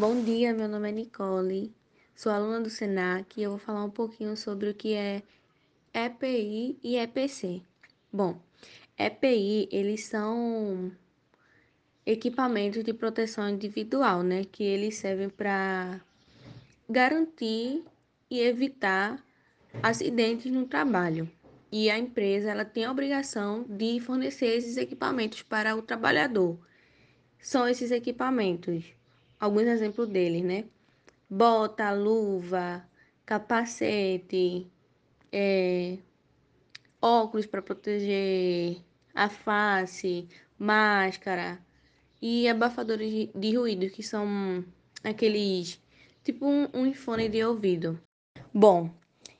Bom dia, meu nome é Nicole, sou aluna do SENAC e eu vou falar um pouquinho sobre o que é EPI e EPC. Bom, EPI, eles são equipamentos de proteção individual, né, que eles servem para garantir e evitar acidentes no trabalho. E a empresa, ela tem a obrigação de fornecer esses equipamentos para o trabalhador. São esses equipamentos alguns exemplos deles, né? Bota, luva, capacete, é, óculos para proteger a face, máscara e abafadores de, ruído, que são aqueles tipo um, um fone de ouvido. Bom,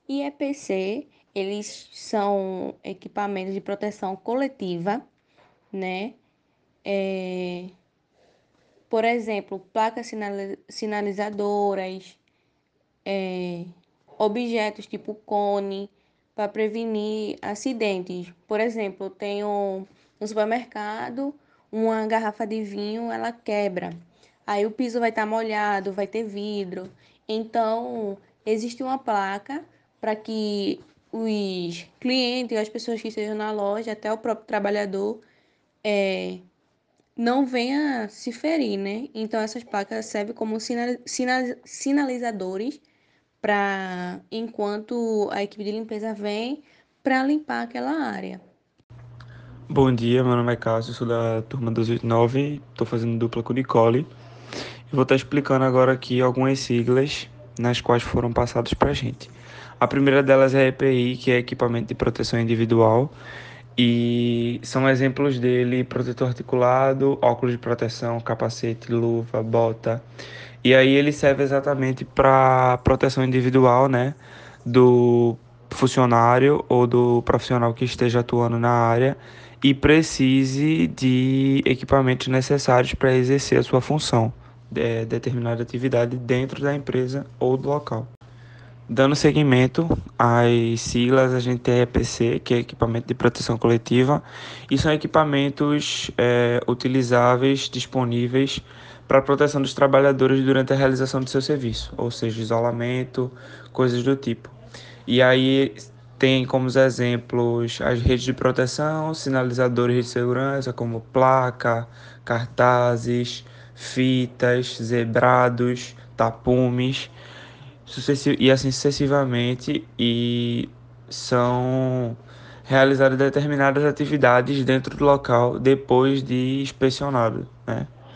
e EPC, eles são equipamentos de proteção coletiva, né? É, por exemplo, placas sinalizadoras, é, objetos tipo cone, para prevenir acidentes. Por exemplo, eu tenho no supermercado uma garrafa de vinho, ela quebra. Aí o piso vai estar tá molhado, vai ter vidro. Então, existe uma placa para que os clientes, as pessoas que estejam na loja, até o próprio trabalhador, é, não venha se ferir, né? Então essas placas servem como sinalizadores para enquanto a equipe de limpeza vem para limpar aquela área. Bom dia, meu nome é Cássio, sou da turma 289, estou fazendo dupla com Nicole. E vou estar explicando agora aqui algumas siglas nas quais foram passadas para a gente. A primeira delas é EPI, que é Equipamento de Proteção Individual, e são exemplos dele protetor articulado, óculos de proteção, capacete, luva, bota. E aí ele serve exatamente para proteção individual, né, do funcionário ou do profissional que esteja atuando na área e precise de equipamentos necessários para exercer a sua função, de determinada atividade dentro da empresa ou do local. Dando seguimento às siglas, a gente tem EPC, que é equipamento de proteção coletiva, e são equipamentos é, utilizáveis, disponíveis para a proteção dos trabalhadores durante a realização do seu serviço, ou seja, isolamento, coisas do tipo. E aí tem como exemplos as redes de proteção, sinalizadores de segurança, como placa, cartazes, fitas, zebrados, tapumes e assim sucessivamente, e são realizadas determinadas atividades dentro do local depois de inspecionado, né?